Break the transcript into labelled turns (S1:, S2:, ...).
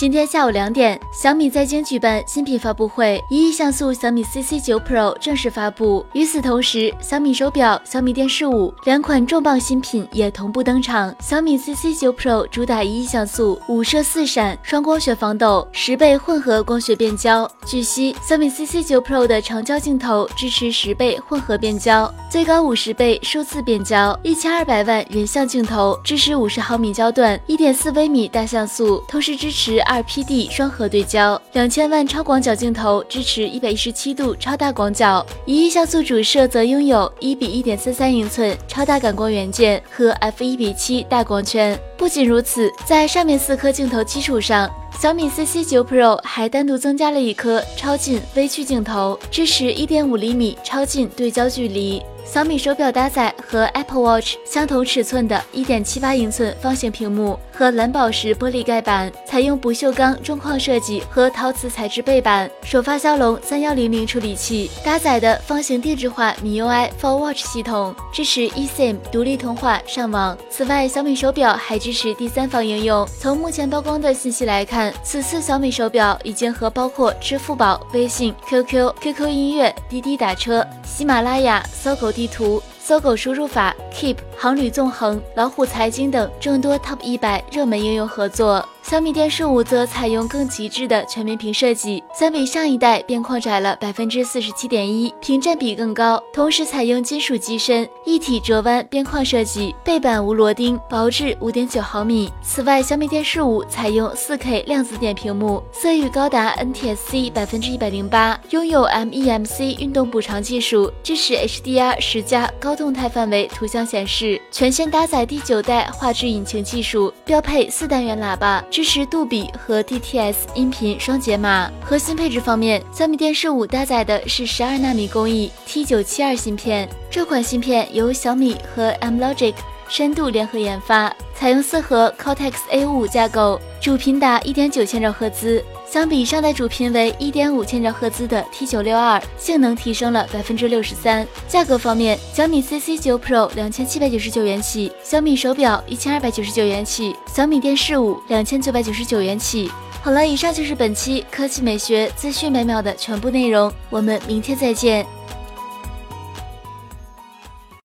S1: 今天下午两点，小米在京举办新品发布会，一亿像素小米 CC 九 Pro 正式发布。与此同时，小米手表、小米电视五两款重磅新品也同步登场。小米 CC 九 Pro 主打一亿像素，五摄四闪，双光学防抖，十倍混合光学变焦。据悉，小米 CC 九 Pro 的长焦镜头支持十倍混合变焦，最高五十倍数字变焦，一千二百万人像镜头支持五十毫米焦段，一点四微米大像素，同时支持。二 PD 双核对焦，两千万超广角镜头支持一百一十七度超大广角，一亿像素主摄则拥有一比一点三三英寸超大感光元件和 f 一比七大光圈。不仅如此，在上面四颗镜头基础上，小米 CC 九 Pro 还单独增加了一颗超近微距镜头，支持一点五厘米超近对焦距离。小米手表搭载和 Apple Watch 相同尺寸的1.78英寸方形屏幕和蓝宝石玻璃盖板，采用不锈钢中框设计和陶瓷材质背板，首发骁龙3100处理器搭载的方形定制化 MIUI for Watch 系统，支持 eSIM 独立通话上网。此外，小米手表还支持第三方应用。从目前曝光的信息来看，此次小米手表已经和包括支付宝、微信、QQ、QQ 音乐、滴滴打车、喜马拉雅、搜狗。地图。搜狗输入法、Keep、航旅纵横、老虎财经等众多 Top 一百热门应用合作。小米电视五则采用更极致的全面屏设计，相比上一代边框窄了百分之四十七点一，屏占比更高，同时采用金属机身一体折弯边框设计，背板无螺钉，薄至五点九毫米。此外，小米电视五采用四 K 量子点屏幕，色域高达 NTSC 百分之一百零八，拥有 MEMC 运动补偿技术，支持 HDR 十加高。动态范围图像显示，全线搭载第九代画质引擎技术，标配四单元喇叭，支持杜比和 DTS 音频双解码。核心配置方面，小米电视五搭载的是十二纳米工艺 T 九七二芯片，这款芯片由小米和 M Logic 深度联合研发，采用四核 Cortex A 五架构，主频达一点九千兆赫兹。相比上代主频为一点五千兆赫兹的 T 九六二，性能提升了百分之六十三。价格方面，小米 CC 九 Pro 两千七百九十九元起，小米手表一千二百九十九元起，小米电视五两千九百九十九元起。好了，以上就是本期科技美学资讯每秒的全部内容，我们明天再见。